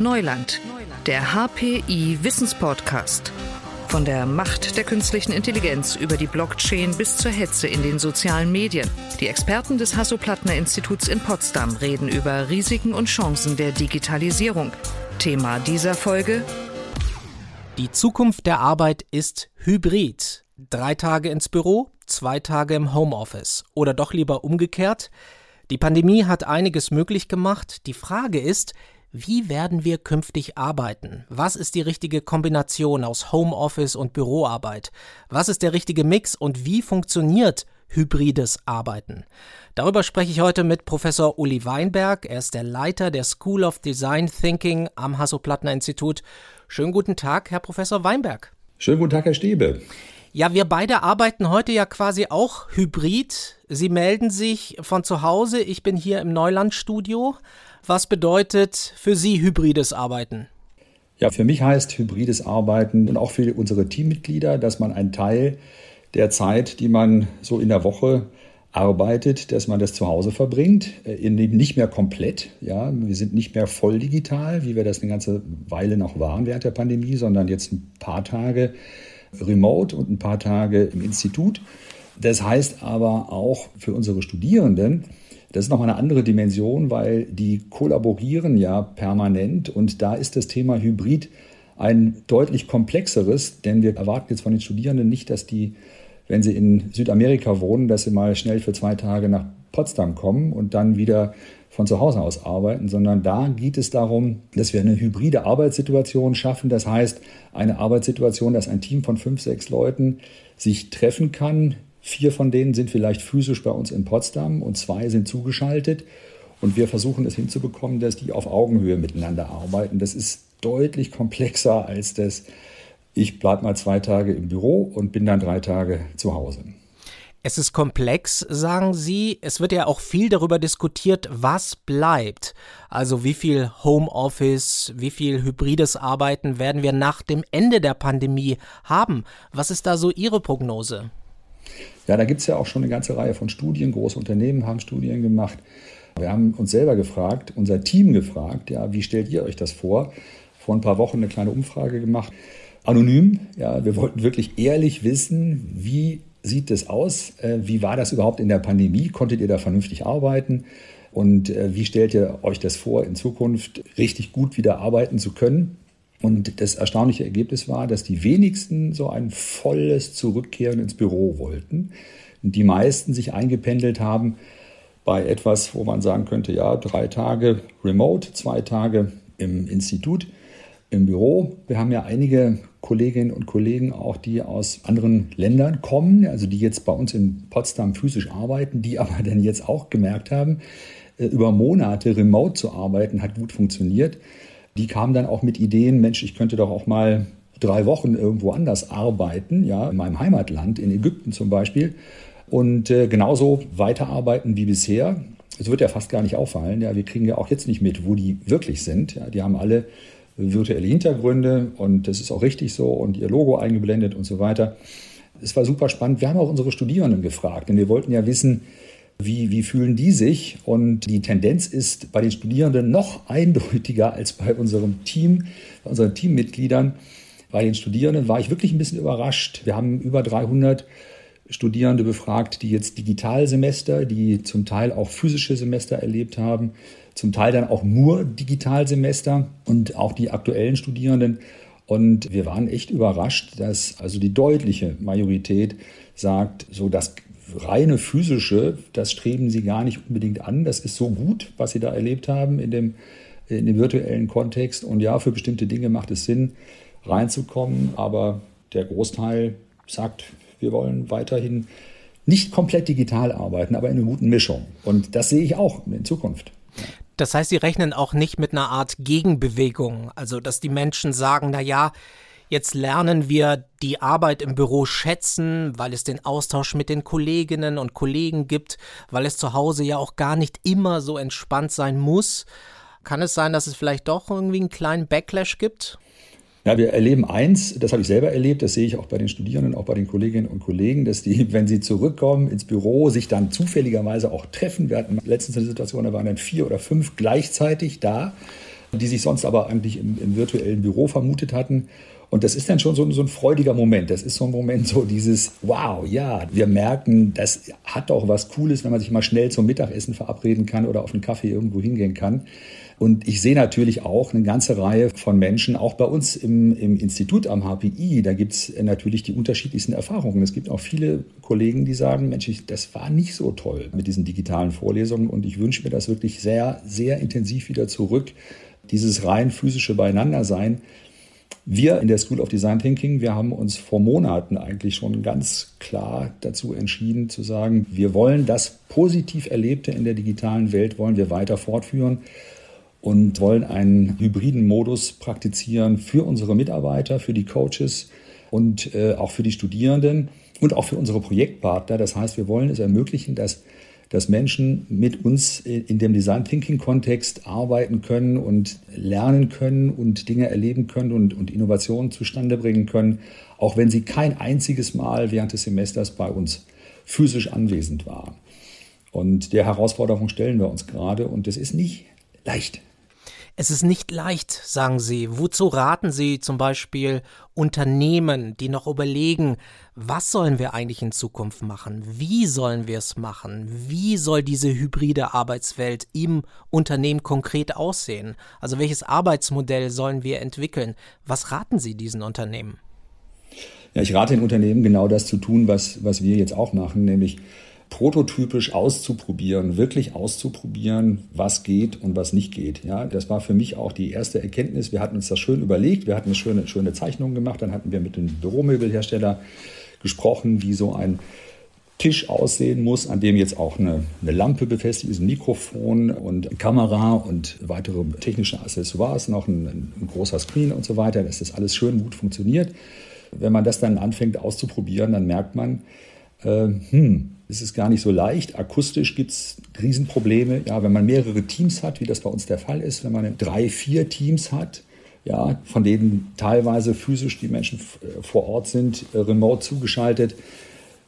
Neuland, der HPI Wissenspodcast. Von der Macht der künstlichen Intelligenz über die Blockchain bis zur Hetze in den sozialen Medien. Die Experten des Hasso-Plattner-Instituts in Potsdam reden über Risiken und Chancen der Digitalisierung. Thema dieser Folge Die Zukunft der Arbeit ist hybrid. Drei Tage ins Büro, zwei Tage im Homeoffice. Oder doch lieber umgekehrt. Die Pandemie hat einiges möglich gemacht. Die Frage ist, wie werden wir künftig arbeiten? Was ist die richtige Kombination aus Homeoffice und Büroarbeit? Was ist der richtige Mix und wie funktioniert hybrides Arbeiten? Darüber spreche ich heute mit Professor Uli Weinberg. Er ist der Leiter der School of Design Thinking am Hasso-Plattner-Institut. Schönen guten Tag, Herr Professor Weinberg. Schönen guten Tag, Herr Stäbe. Ja, wir beide arbeiten heute ja quasi auch hybrid. Sie melden sich von zu Hause. Ich bin hier im Neulandstudio. Was bedeutet für Sie hybrides Arbeiten? Ja, für mich heißt hybrides Arbeiten und auch für unsere Teammitglieder, dass man einen Teil der Zeit, die man so in der Woche arbeitet, dass man das zu Hause verbringt, äh, nicht mehr komplett. Ja, wir sind nicht mehr voll digital, wie wir das eine ganze Weile noch waren während der Pandemie, sondern jetzt ein paar Tage remote und ein paar Tage im Institut. Das heißt aber auch für unsere Studierenden, das ist nochmal eine andere Dimension, weil die kollaborieren ja permanent und da ist das Thema Hybrid ein deutlich komplexeres, denn wir erwarten jetzt von den Studierenden nicht, dass die, wenn sie in Südamerika wohnen, dass sie mal schnell für zwei Tage nach Potsdam kommen und dann wieder von zu Hause aus arbeiten, sondern da geht es darum, dass wir eine hybride Arbeitssituation schaffen. Das heißt, eine Arbeitssituation, dass ein Team von fünf, sechs Leuten sich treffen kann, Vier von denen sind vielleicht physisch bei uns in Potsdam und zwei sind zugeschaltet. Und wir versuchen es hinzubekommen, dass die auf Augenhöhe miteinander arbeiten. Das ist deutlich komplexer als das, ich bleibe mal zwei Tage im Büro und bin dann drei Tage zu Hause. Es ist komplex, sagen Sie. Es wird ja auch viel darüber diskutiert, was bleibt. Also wie viel Homeoffice, wie viel hybrides Arbeiten werden wir nach dem Ende der Pandemie haben? Was ist da so Ihre Prognose? Ja, da gibt es ja auch schon eine ganze Reihe von Studien. Große Unternehmen haben Studien gemacht. Wir haben uns selber gefragt, unser Team gefragt, ja, wie stellt ihr euch das vor? Vor ein paar Wochen eine kleine Umfrage gemacht. Anonym, ja, wir wollten wirklich ehrlich wissen, wie sieht es aus? Äh, wie war das überhaupt in der Pandemie? Konntet ihr da vernünftig arbeiten? Und äh, wie stellt ihr euch das vor, in Zukunft richtig gut wieder arbeiten zu können? Und das erstaunliche Ergebnis war, dass die wenigsten so ein volles Zurückkehren ins Büro wollten. Die meisten sich eingependelt haben bei etwas, wo man sagen könnte, ja, drei Tage remote, zwei Tage im Institut, im Büro. Wir haben ja einige Kolleginnen und Kollegen auch, die aus anderen Ländern kommen, also die jetzt bei uns in Potsdam physisch arbeiten, die aber dann jetzt auch gemerkt haben, äh, über Monate remote zu arbeiten hat gut funktioniert die kamen dann auch mit Ideen, Mensch, ich könnte doch auch mal drei Wochen irgendwo anders arbeiten, ja, in meinem Heimatland, in Ägypten zum Beispiel, und äh, genauso weiterarbeiten wie bisher. Es wird ja fast gar nicht auffallen, ja, wir kriegen ja auch jetzt nicht mit, wo die wirklich sind. Ja, die haben alle virtuelle Hintergründe und das ist auch richtig so und ihr Logo eingeblendet und so weiter. Es war super spannend. Wir haben auch unsere Studierenden gefragt, denn wir wollten ja wissen, wie, wie fühlen die sich? Und die Tendenz ist bei den Studierenden noch eindeutiger als bei unserem Team, bei unseren Teammitgliedern. Bei den Studierenden war ich wirklich ein bisschen überrascht. Wir haben über 300 Studierende befragt, die jetzt Digitalsemester, die zum Teil auch physische Semester erlebt haben, zum Teil dann auch nur Digitalsemester und auch die aktuellen Studierenden. Und wir waren echt überrascht, dass also die deutliche Majorität sagt, so das reine physische, das streben sie gar nicht unbedingt an. Das ist so gut, was sie da erlebt haben in dem, in dem virtuellen Kontext. Und ja, für bestimmte Dinge macht es Sinn, reinzukommen. Aber der Großteil sagt, wir wollen weiterhin nicht komplett digital arbeiten, aber in einer guten Mischung. Und das sehe ich auch in Zukunft. Das heißt, Sie rechnen auch nicht mit einer Art Gegenbewegung, also dass die Menschen sagen, na ja, Jetzt lernen wir die Arbeit im Büro schätzen, weil es den Austausch mit den Kolleginnen und Kollegen gibt, weil es zu Hause ja auch gar nicht immer so entspannt sein muss. Kann es sein, dass es vielleicht doch irgendwie einen kleinen Backlash gibt? Ja, wir erleben eins, das habe ich selber erlebt, das sehe ich auch bei den Studierenden, auch bei den Kolleginnen und Kollegen, dass die, wenn sie zurückkommen ins Büro, sich dann zufälligerweise auch treffen. Wir hatten letztens eine Situation, da waren dann vier oder fünf gleichzeitig da die sich sonst aber eigentlich im, im virtuellen Büro vermutet hatten. Und das ist dann schon so, so, ein freudiger Moment. Das ist so ein Moment, so dieses, wow, ja, wir merken, das hat doch was Cooles, wenn man sich mal schnell zum Mittagessen verabreden kann oder auf einen Kaffee irgendwo hingehen kann. Und ich sehe natürlich auch eine ganze Reihe von Menschen, auch bei uns im, im Institut am HPI, da gibt es natürlich die unterschiedlichsten Erfahrungen. Es gibt auch viele Kollegen, die sagen, Mensch, das war nicht so toll mit diesen digitalen Vorlesungen und ich wünsche mir das wirklich sehr, sehr intensiv wieder zurück, dieses rein physische Beieinandersein. Wir in der School of Design Thinking, wir haben uns vor Monaten eigentlich schon ganz klar dazu entschieden zu sagen, wir wollen das positiv Erlebte in der digitalen Welt, wollen wir weiter fortführen und wollen einen hybriden Modus praktizieren für unsere Mitarbeiter, für die Coaches und äh, auch für die Studierenden und auch für unsere Projektpartner. Das heißt, wir wollen es ermöglichen, dass, dass Menschen mit uns in dem Design Thinking Kontext arbeiten können und lernen können und Dinge erleben können und, und Innovationen zustande bringen können, auch wenn sie kein einziges Mal während des Semesters bei uns physisch anwesend waren. Und der Herausforderung stellen wir uns gerade und das ist nicht leicht. Es ist nicht leicht, sagen Sie. Wozu raten Sie zum Beispiel Unternehmen, die noch überlegen, was sollen wir eigentlich in Zukunft machen? Wie sollen wir es machen? Wie soll diese hybride Arbeitswelt im Unternehmen konkret aussehen? Also welches Arbeitsmodell sollen wir entwickeln? Was raten Sie diesen Unternehmen? Ja, ich rate den Unternehmen genau das zu tun, was, was wir jetzt auch machen, nämlich prototypisch auszuprobieren, wirklich auszuprobieren, was geht und was nicht geht. Ja, das war für mich auch die erste Erkenntnis. Wir hatten uns das schön überlegt, wir hatten eine schöne, schöne Zeichnung gemacht, dann hatten wir mit dem Büromöbelhersteller gesprochen, wie so ein Tisch aussehen muss, an dem jetzt auch eine, eine Lampe befestigt ist, ein Mikrofon und Kamera und weitere technische Accessoires, noch ein, ein großer Screen und so weiter, dass das alles schön gut funktioniert. Wenn man das dann anfängt auszuprobieren, dann merkt man, äh, hm, es ist gar nicht so leicht. Akustisch gibt es Riesenprobleme. Ja, wenn man mehrere Teams hat, wie das bei uns der Fall ist, wenn man drei, vier Teams hat, ja, von denen teilweise physisch die Menschen äh, vor Ort sind, äh, remote zugeschaltet,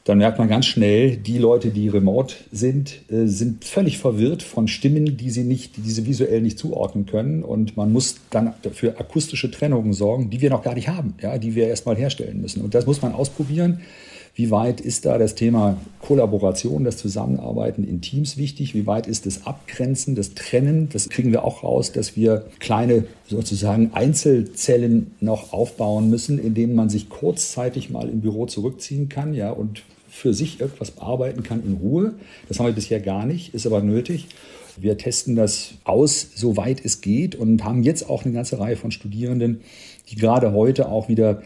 dann merkt man ganz schnell, die Leute, die remote sind, äh, sind völlig verwirrt von Stimmen, die sie nicht, die sie visuell nicht zuordnen können. Und man muss dann für akustische Trennungen sorgen, die wir noch gar nicht haben, ja, die wir erstmal herstellen müssen. Und das muss man ausprobieren. Wie weit ist da das Thema Kollaboration, das Zusammenarbeiten in Teams wichtig? Wie weit ist das Abgrenzen, das Trennen? Das kriegen wir auch raus, dass wir kleine sozusagen Einzelzellen noch aufbauen müssen, in denen man sich kurzzeitig mal im Büro zurückziehen kann, ja, und für sich etwas bearbeiten kann in Ruhe. Das haben wir bisher gar nicht, ist aber nötig. Wir testen das aus, soweit es geht und haben jetzt auch eine ganze Reihe von Studierenden, die gerade heute auch wieder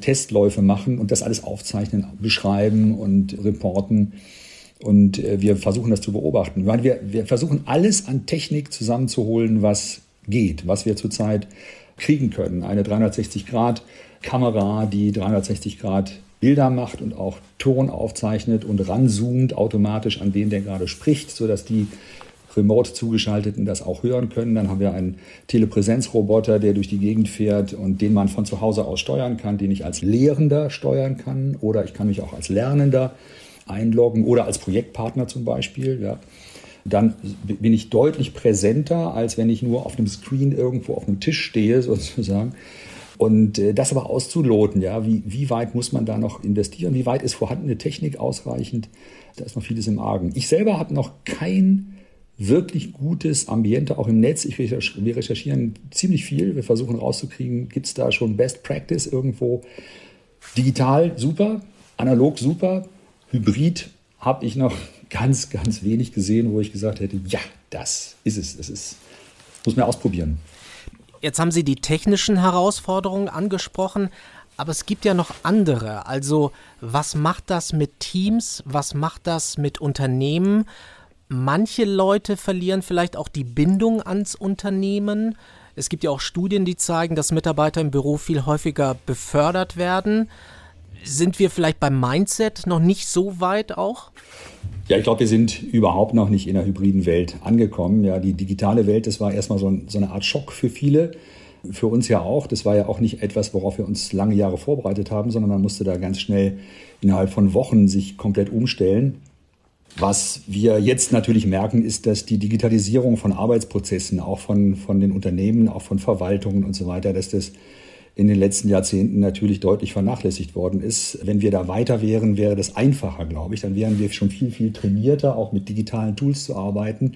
Testläufe machen und das alles aufzeichnen, beschreiben und reporten. Und äh, wir versuchen das zu beobachten. Wir, wir versuchen alles an Technik zusammenzuholen, was geht, was wir zurzeit kriegen können. Eine 360-Grad-Kamera, die 360 Grad Bilder macht und auch Ton aufzeichnet und ranzoomt automatisch an den, der gerade spricht, sodass die remote zugeschalteten das auch hören können. Dann haben wir einen Telepräsenzroboter, der durch die Gegend fährt und den man von zu Hause aus steuern kann, den ich als Lehrender steuern kann oder ich kann mich auch als Lernender einloggen oder als Projektpartner zum Beispiel. Ja. Dann bin ich deutlich präsenter, als wenn ich nur auf einem Screen irgendwo auf einem Tisch stehe, sozusagen. Und äh, das aber auszuloten, ja, wie, wie weit muss man da noch investieren? Wie weit ist vorhandene Technik ausreichend? Da ist noch vieles im Argen. Ich selber habe noch kein wirklich gutes Ambiente auch im Netz. Ich, wir recherchieren ziemlich viel. Wir versuchen rauszukriegen, gibt es da schon Best Practice irgendwo. Digital super, analog super, hybrid habe ich noch ganz, ganz wenig gesehen, wo ich gesagt hätte, ja, das ist es. Das ist, muss man ausprobieren. Jetzt haben Sie die technischen Herausforderungen angesprochen, aber es gibt ja noch andere. Also was macht das mit Teams? Was macht das mit Unternehmen? Manche Leute verlieren vielleicht auch die Bindung ans Unternehmen. Es gibt ja auch Studien, die zeigen, dass Mitarbeiter im Büro viel häufiger befördert werden. Sind wir vielleicht beim Mindset noch nicht so weit auch? Ja, ich glaube, wir sind überhaupt noch nicht in der hybriden Welt angekommen. Ja, die digitale Welt, das war erstmal so, ein, so eine Art Schock für viele. Für uns ja auch. Das war ja auch nicht etwas, worauf wir uns lange Jahre vorbereitet haben, sondern man musste da ganz schnell innerhalb von Wochen sich komplett umstellen. Was wir jetzt natürlich merken, ist, dass die Digitalisierung von Arbeitsprozessen, auch von, von den Unternehmen, auch von Verwaltungen und so weiter, dass das in den letzten Jahrzehnten natürlich deutlich vernachlässigt worden ist. Wenn wir da weiter wären, wäre das einfacher, glaube ich. Dann wären wir schon viel, viel trainierter, auch mit digitalen Tools zu arbeiten.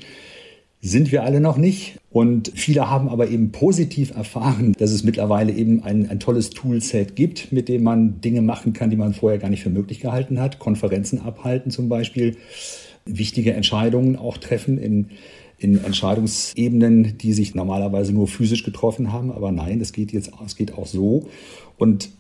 Sind wir alle noch nicht. Und viele haben aber eben positiv erfahren, dass es mittlerweile eben ein, ein tolles Toolset gibt, mit dem man Dinge machen kann, die man vorher gar nicht für möglich gehalten hat. Konferenzen abhalten zum Beispiel, wichtige Entscheidungen auch treffen in in Entscheidungsebenen, die sich normalerweise nur physisch getroffen haben. Aber nein, es geht jetzt, es geht auch so. Und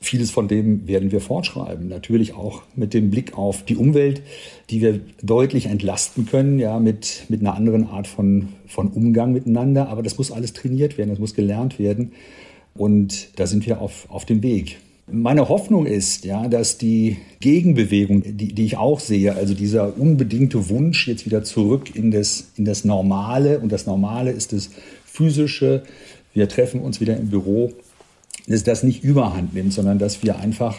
vieles von dem werden wir fortschreiben. Natürlich auch mit dem Blick auf die Umwelt, die wir deutlich entlasten können, ja, mit, mit einer anderen Art von, von Umgang miteinander. Aber das muss alles trainiert werden, das muss gelernt werden. Und da sind wir auf, auf dem Weg. Meine Hoffnung ist, ja, dass die Gegenbewegung, die, die ich auch sehe, also dieser unbedingte Wunsch jetzt wieder zurück in das, in das Normale, und das Normale ist das Physische, wir treffen uns wieder im Büro, dass das nicht überhand nimmt, sondern dass wir einfach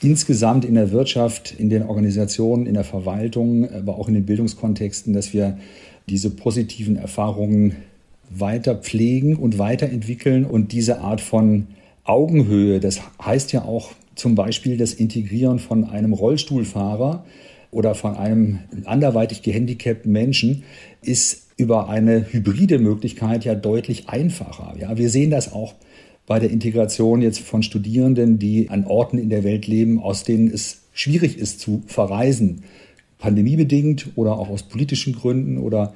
insgesamt in der Wirtschaft, in den Organisationen, in der Verwaltung, aber auch in den Bildungskontexten, dass wir diese positiven Erfahrungen weiter pflegen und weiterentwickeln und diese Art von Augenhöhe, das heißt ja auch zum Beispiel das Integrieren von einem Rollstuhlfahrer oder von einem anderweitig gehandicapten Menschen, ist über eine hybride Möglichkeit ja deutlich einfacher. Ja, wir sehen das auch bei der Integration jetzt von Studierenden, die an Orten in der Welt leben, aus denen es schwierig ist zu verreisen, pandemiebedingt oder auch aus politischen Gründen oder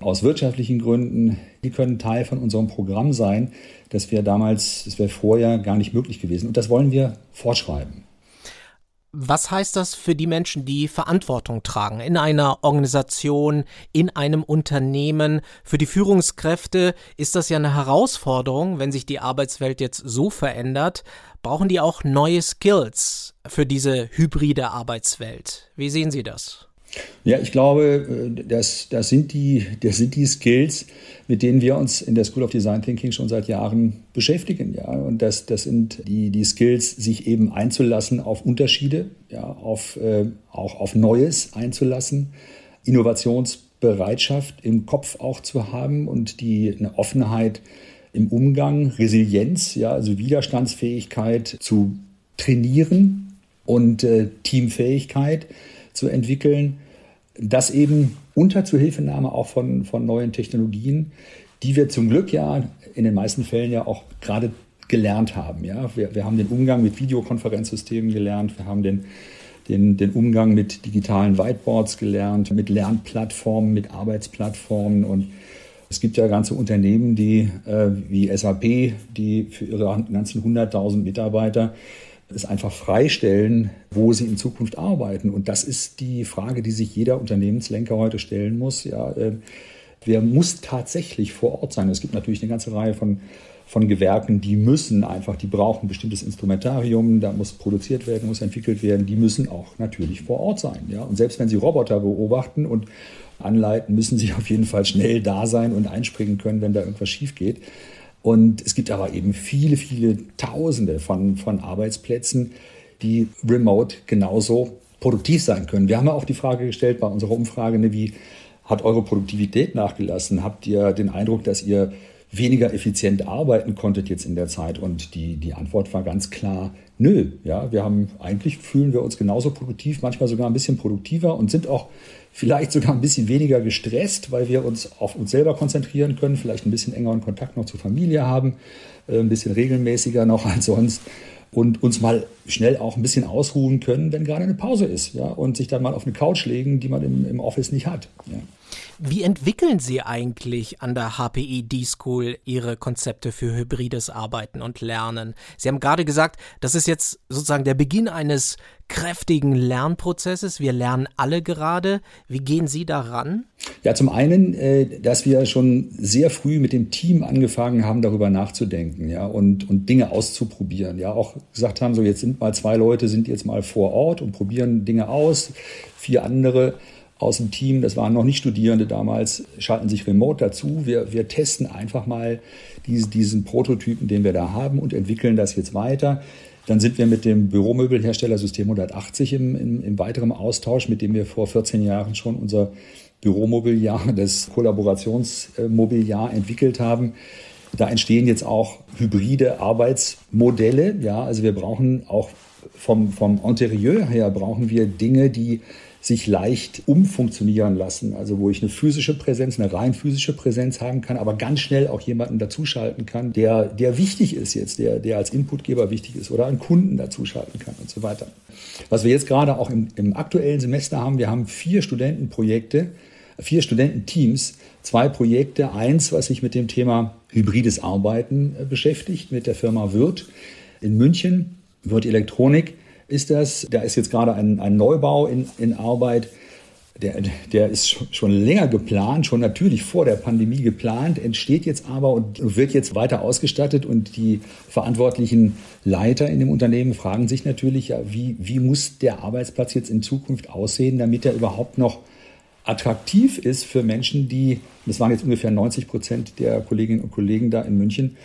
aus wirtschaftlichen Gründen, die können Teil von unserem Programm sein. Das wäre damals, das wäre vorher gar nicht möglich gewesen. Und das wollen wir fortschreiben. Was heißt das für die Menschen, die Verantwortung tragen in einer Organisation, in einem Unternehmen? Für die Führungskräfte ist das ja eine Herausforderung, wenn sich die Arbeitswelt jetzt so verändert. Brauchen die auch neue Skills für diese hybride Arbeitswelt? Wie sehen Sie das? Ja, ich glaube, äh, das, das, sind die, das sind die Skills, mit denen wir uns in der School of Design Thinking schon seit Jahren beschäftigen. Ja. Und das, das sind die, die Skills, sich eben einzulassen auf Unterschiede, ja, auf, äh, auch auf Neues einzulassen, Innovationsbereitschaft im Kopf auch zu haben und die eine Offenheit im Umgang, Resilienz, ja, also Widerstandsfähigkeit zu trainieren und äh, Teamfähigkeit zu entwickeln das eben unter Zuhilfenahme auch von, von neuen Technologien, die wir zum Glück ja in den meisten Fällen ja auch gerade gelernt haben. Ja? Wir, wir haben den Umgang mit Videokonferenzsystemen gelernt, wir haben den, den, den Umgang mit digitalen Whiteboards gelernt, mit Lernplattformen, mit Arbeitsplattformen und es gibt ja ganze Unternehmen, die äh, wie SAP, die für ihre ganzen 100.000 Mitarbeiter es einfach freistellen, wo sie in Zukunft arbeiten. Und das ist die Frage, die sich jeder Unternehmenslenker heute stellen muss. Ja, äh, wer muss tatsächlich vor Ort sein? Es gibt natürlich eine ganze Reihe von, von Gewerken, die müssen einfach, die brauchen ein bestimmtes Instrumentarium, da muss produziert werden, muss entwickelt werden, die müssen auch natürlich vor Ort sein. Ja? Und selbst wenn sie Roboter beobachten und anleiten, müssen sie auf jeden Fall schnell da sein und einspringen können, wenn da irgendwas schief geht. Und es gibt aber eben viele, viele Tausende von, von Arbeitsplätzen, die remote genauso produktiv sein können. Wir haben ja auch die Frage gestellt bei unserer Umfrage, ne, wie hat eure Produktivität nachgelassen? Habt ihr den Eindruck, dass ihr weniger effizient arbeiten konntet jetzt in der Zeit? Und die, die Antwort war ganz klar, nö. Ja, wir haben eigentlich fühlen wir uns genauso produktiv, manchmal sogar ein bisschen produktiver und sind auch vielleicht sogar ein bisschen weniger gestresst, weil wir uns auf uns selber konzentrieren können, vielleicht ein bisschen engeren Kontakt noch zur Familie haben, äh, ein bisschen regelmäßiger noch als sonst und uns mal schnell auch ein bisschen ausruhen können, wenn gerade eine Pause ist, ja, und sich dann mal auf eine Couch legen, die man im, im Office nicht hat. Ja. Wie entwickeln Sie eigentlich an der HPI D-School Ihre Konzepte für hybrides Arbeiten und Lernen? Sie haben gerade gesagt, das ist jetzt sozusagen der Beginn eines kräftigen Lernprozesses. Wir lernen alle gerade. Wie gehen Sie daran? Ja, zum einen, äh, dass wir schon sehr früh mit dem Team angefangen haben, darüber nachzudenken, ja, und, und Dinge auszuprobieren. Ja, auch gesagt haben, so jetzt sind mal zwei Leute, sind jetzt mal vor Ort und probieren Dinge aus. Vier andere aus dem Team, das waren noch nicht Studierende damals, schalten sich remote dazu. Wir, wir testen einfach mal diese, diesen Prototypen, den wir da haben und entwickeln das jetzt weiter. Dann sind wir mit dem Büromöbelhersteller System 180 im, im, im weiteren Austausch, mit dem wir vor 14 Jahren schon unser Büromobiliar, das Kollaborationsmobiliar entwickelt haben. Da entstehen jetzt auch hybride Arbeitsmodelle. Ja, also wir brauchen auch vom, vom Interieur her brauchen wir Dinge, die sich leicht umfunktionieren lassen. Also wo ich eine physische Präsenz, eine rein physische Präsenz haben kann, aber ganz schnell auch jemanden dazuschalten kann, der, der wichtig ist jetzt, der, der als Inputgeber wichtig ist oder einen Kunden dazuschalten kann und so weiter. Was wir jetzt gerade auch im, im aktuellen Semester haben, wir haben vier Studentenprojekte, vier Studententeams, zwei Projekte. Eins, was sich mit dem Thema hybrides Arbeiten äh, beschäftigt, mit der Firma Wirth in München, Wirth Elektronik ist das. Da ist jetzt gerade ein, ein Neubau in, in Arbeit. Der, der ist schon länger geplant, schon natürlich vor der Pandemie geplant, entsteht jetzt aber und wird jetzt weiter ausgestattet. Und die verantwortlichen Leiter in dem Unternehmen fragen sich natürlich, wie, wie muss der Arbeitsplatz jetzt in Zukunft aussehen, damit er überhaupt noch attraktiv ist für Menschen, die, das waren jetzt ungefähr 90 Prozent der Kolleginnen und Kollegen da in München,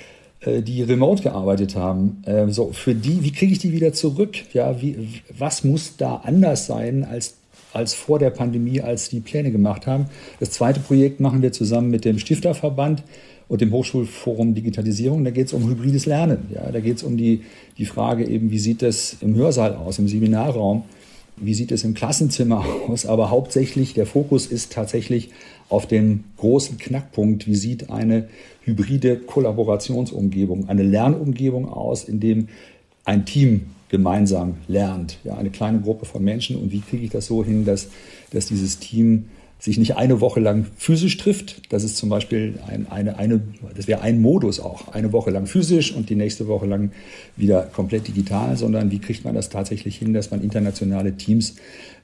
die remote gearbeitet haben. Äh, so, für die, wie kriege ich die wieder zurück? Ja, wie, was muss da anders sein als, als vor der Pandemie, als die Pläne gemacht haben? Das zweite Projekt machen wir zusammen mit dem Stifterverband und dem Hochschulforum Digitalisierung. Da geht es um hybrides Lernen. Ja, da geht es um die, die Frage eben, wie sieht das im Hörsaal aus, im Seminarraum? Wie sieht es im Klassenzimmer aus? Aber hauptsächlich der Fokus ist tatsächlich auf den großen Knackpunkt, wie sieht eine hybride Kollaborationsumgebung, eine Lernumgebung aus, in dem ein Team gemeinsam lernt, ja, eine kleine Gruppe von Menschen. Und wie kriege ich das so hin, dass, dass dieses Team sich nicht eine Woche lang physisch trifft. Das ist zum Beispiel ein, eine, eine, das wäre ein Modus auch. Eine Woche lang physisch und die nächste Woche lang wieder komplett digital, sondern wie kriegt man das tatsächlich hin, dass man internationale Teams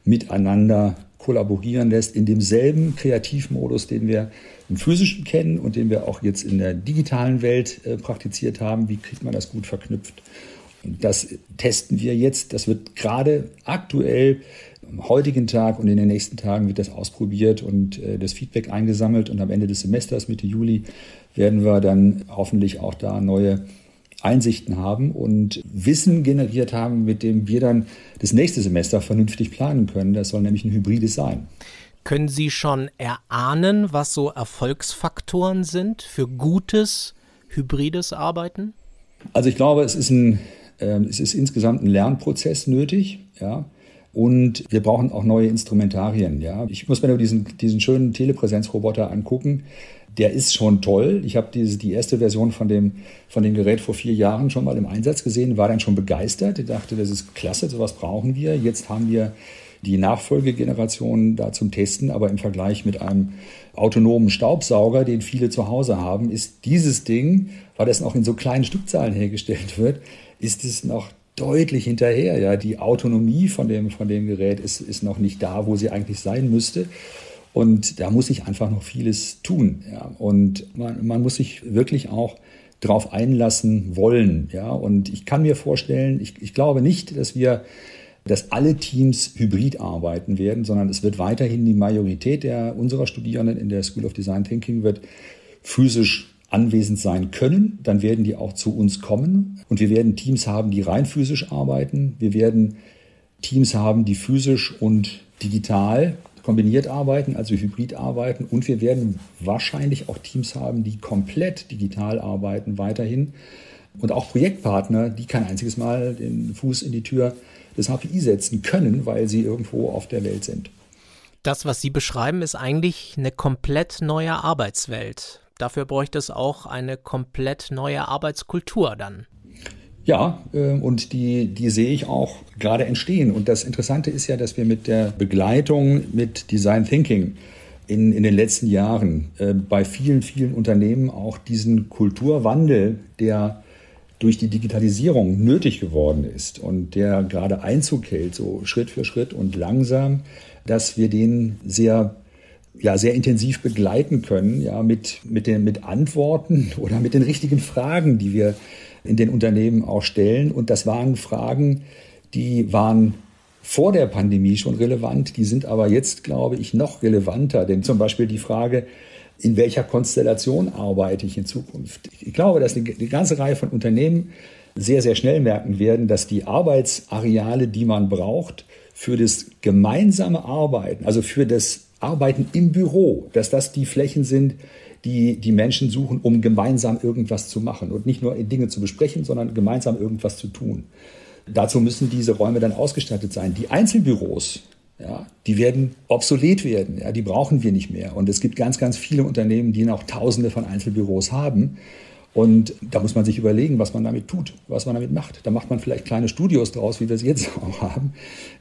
miteinander kollaborieren lässt in demselben Kreativmodus, den wir im physischen kennen und den wir auch jetzt in der digitalen Welt äh, praktiziert haben. Wie kriegt man das gut verknüpft? Das testen wir jetzt. Das wird gerade aktuell am heutigen Tag und in den nächsten Tagen wird das ausprobiert und äh, das Feedback eingesammelt. Und am Ende des Semesters, Mitte Juli, werden wir dann hoffentlich auch da neue Einsichten haben und Wissen generiert haben, mit dem wir dann das nächste Semester vernünftig planen können. Das soll nämlich ein hybrides sein. Können Sie schon erahnen, was so Erfolgsfaktoren sind für gutes hybrides Arbeiten? Also ich glaube, es ist, ein, es ist insgesamt ein Lernprozess nötig. Ja. Und wir brauchen auch neue Instrumentarien. Ja. Ich muss mir nur diesen, diesen schönen Telepräsenzroboter angucken. Der ist schon toll. Ich habe diese, die erste Version von dem, von dem Gerät vor vier Jahren schon mal im Einsatz gesehen, war dann schon begeistert. Ich dachte, das ist klasse, sowas brauchen wir. Jetzt haben wir die Nachfolgegeneration da zum Testen, aber im Vergleich mit einem autonomen Staubsauger, den viele zu Hause haben, ist dieses Ding, weil das noch in so kleinen Stückzahlen hergestellt wird, ist es noch deutlich hinterher. Ja, die Autonomie von dem, von dem Gerät ist, ist noch nicht da, wo sie eigentlich sein müsste. Und da muss sich einfach noch vieles tun. Ja. Und man, man muss sich wirklich auch darauf einlassen wollen. Ja. Und ich kann mir vorstellen, ich, ich glaube nicht, dass wir dass alle Teams hybrid arbeiten werden, sondern es wird weiterhin die Majorität der unserer Studierenden in der School of Design Thinking wird physisch anwesend sein können, dann werden die auch zu uns kommen und wir werden Teams haben, die rein physisch arbeiten. Wir werden Teams haben, die physisch und digital kombiniert arbeiten, also hybrid arbeiten und wir werden wahrscheinlich auch Teams haben, die komplett digital arbeiten weiterhin und auch Projektpartner, die kein einziges Mal den Fuß in die Tür des HPI setzen können, weil sie irgendwo auf der Welt sind. Das, was Sie beschreiben, ist eigentlich eine komplett neue Arbeitswelt. Dafür bräuchte es auch eine komplett neue Arbeitskultur dann. Ja, ähm, und die, die sehe ich auch gerade entstehen. Und das Interessante ist ja, dass wir mit der Begleitung mit Design Thinking in, in den letzten Jahren äh, bei vielen, vielen Unternehmen auch diesen Kulturwandel, der durch die Digitalisierung nötig geworden ist und der gerade Einzug hält, so Schritt für Schritt und langsam, dass wir den sehr ja, sehr intensiv begleiten können, ja, mit, mit, den, mit Antworten oder mit den richtigen Fragen, die wir in den Unternehmen auch stellen. Und das waren Fragen, die waren vor der Pandemie schon relevant. Die sind aber jetzt, glaube ich, noch relevanter. Denn zum Beispiel die Frage, in welcher Konstellation arbeite ich in Zukunft? Ich glaube, dass eine ganze Reihe von Unternehmen sehr, sehr schnell merken werden, dass die Arbeitsareale, die man braucht, für das gemeinsame Arbeiten, also für das Arbeiten im Büro, dass das die Flächen sind, die die Menschen suchen, um gemeinsam irgendwas zu machen und nicht nur Dinge zu besprechen, sondern gemeinsam irgendwas zu tun. Dazu müssen diese Räume dann ausgestattet sein. Die Einzelbüros, ja, die werden obsolet werden. Ja, die brauchen wir nicht mehr. Und es gibt ganz, ganz viele Unternehmen, die noch Tausende von Einzelbüros haben. Und da muss man sich überlegen, was man damit tut, was man damit macht. Da macht man vielleicht kleine Studios draus, wie wir es jetzt auch haben.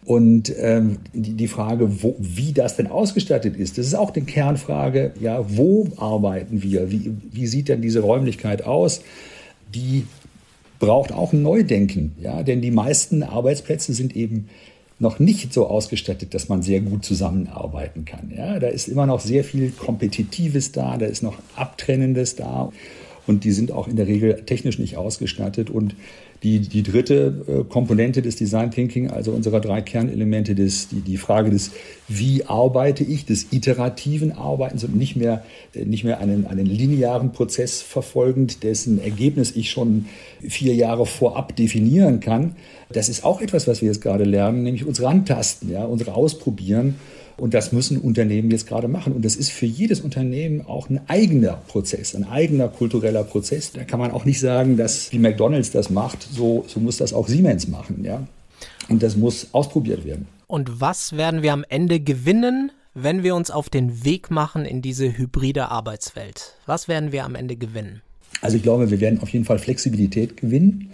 Und ähm, die, die Frage, wo, wie das denn ausgestattet ist, das ist auch die Kernfrage, ja, wo arbeiten wir? Wie, wie sieht denn diese Räumlichkeit aus? Die braucht auch ein Neudenken, ja, denn die meisten Arbeitsplätze sind eben noch nicht so ausgestattet, dass man sehr gut zusammenarbeiten kann. Ja, da ist immer noch sehr viel Kompetitives da, da ist noch Abtrennendes da und die sind auch in der Regel technisch nicht ausgestattet. Und die, die dritte äh, Komponente des Design Thinking, also unserer drei Kernelemente, des, die, die Frage des, wie arbeite ich, des iterativen Arbeitens und nicht mehr, äh, nicht mehr einen, einen linearen Prozess verfolgend, dessen Ergebnis ich schon vier Jahre vorab definieren kann. Das ist auch etwas, was wir jetzt gerade lernen, nämlich uns rantasten, ja, uns ausprobieren und das müssen Unternehmen jetzt gerade machen. Und das ist für jedes Unternehmen auch ein eigener Prozess, ein eigener kultureller Prozess. Da kann man auch nicht sagen, dass wie McDonald's das macht, so, so muss das auch Siemens machen. Ja? Und das muss ausprobiert werden. Und was werden wir am Ende gewinnen, wenn wir uns auf den Weg machen in diese hybride Arbeitswelt? Was werden wir am Ende gewinnen? Also ich glaube, wir werden auf jeden Fall Flexibilität gewinnen.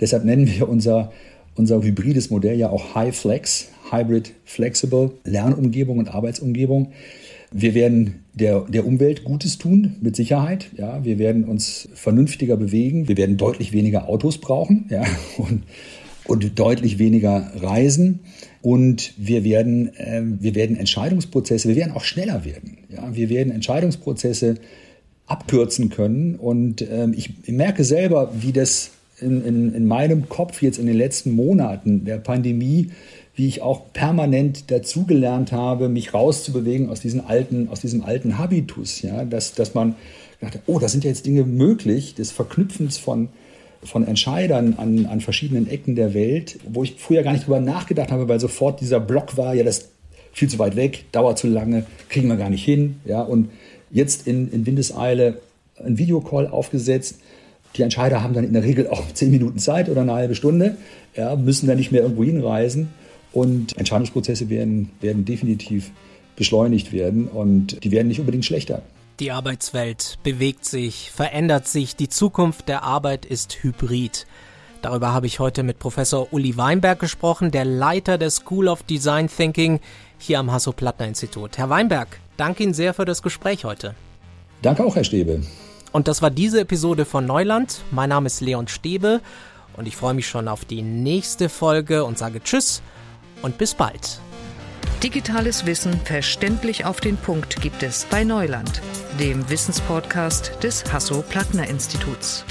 Deshalb nennen wir unser, unser hybrides Modell ja auch High Flex, Hybrid Flexible, Lernumgebung und Arbeitsumgebung. Wir werden der, der Umwelt Gutes tun, mit Sicherheit. Ja, wir werden uns vernünftiger bewegen. Wir werden deutlich weniger Autos brauchen ja, und, und deutlich weniger reisen. Und wir werden, äh, wir werden Entscheidungsprozesse, wir werden auch schneller werden. Ja, wir werden Entscheidungsprozesse abkürzen können. Und äh, ich merke selber, wie das in, in, in meinem Kopf jetzt in den letzten Monaten der Pandemie wie ich auch permanent dazugelernt habe, mich rauszubewegen aus, diesen alten, aus diesem alten Habitus. Ja? Dass, dass man dachte, oh, da sind ja jetzt Dinge möglich, des Verknüpfens von, von Entscheidern an, an verschiedenen Ecken der Welt, wo ich früher gar nicht drüber nachgedacht habe, weil sofort dieser Block war, ja, das ist viel zu weit weg, dauert zu lange, kriegen wir gar nicht hin. Ja? Und jetzt in, in Windeseile ein Videocall aufgesetzt. Die Entscheider haben dann in der Regel auch zehn Minuten Zeit oder eine halbe Stunde, ja, müssen dann nicht mehr irgendwo hinreisen. Und Entscheidungsprozesse werden, werden definitiv beschleunigt werden und die werden nicht unbedingt schlechter. Die Arbeitswelt bewegt sich, verändert sich, die Zukunft der Arbeit ist hybrid. Darüber habe ich heute mit Professor Uli Weinberg gesprochen, der Leiter der School of Design Thinking hier am Hasso-Plattner-Institut. Herr Weinberg, danke Ihnen sehr für das Gespräch heute. Danke auch, Herr Stäbe. Und das war diese Episode von Neuland. Mein Name ist Leon Stäbe und ich freue mich schon auf die nächste Folge und sage Tschüss und bis bald. Digitales Wissen verständlich auf den Punkt gibt es bei Neuland, dem Wissenspodcast des Hasso-Plattner-Instituts.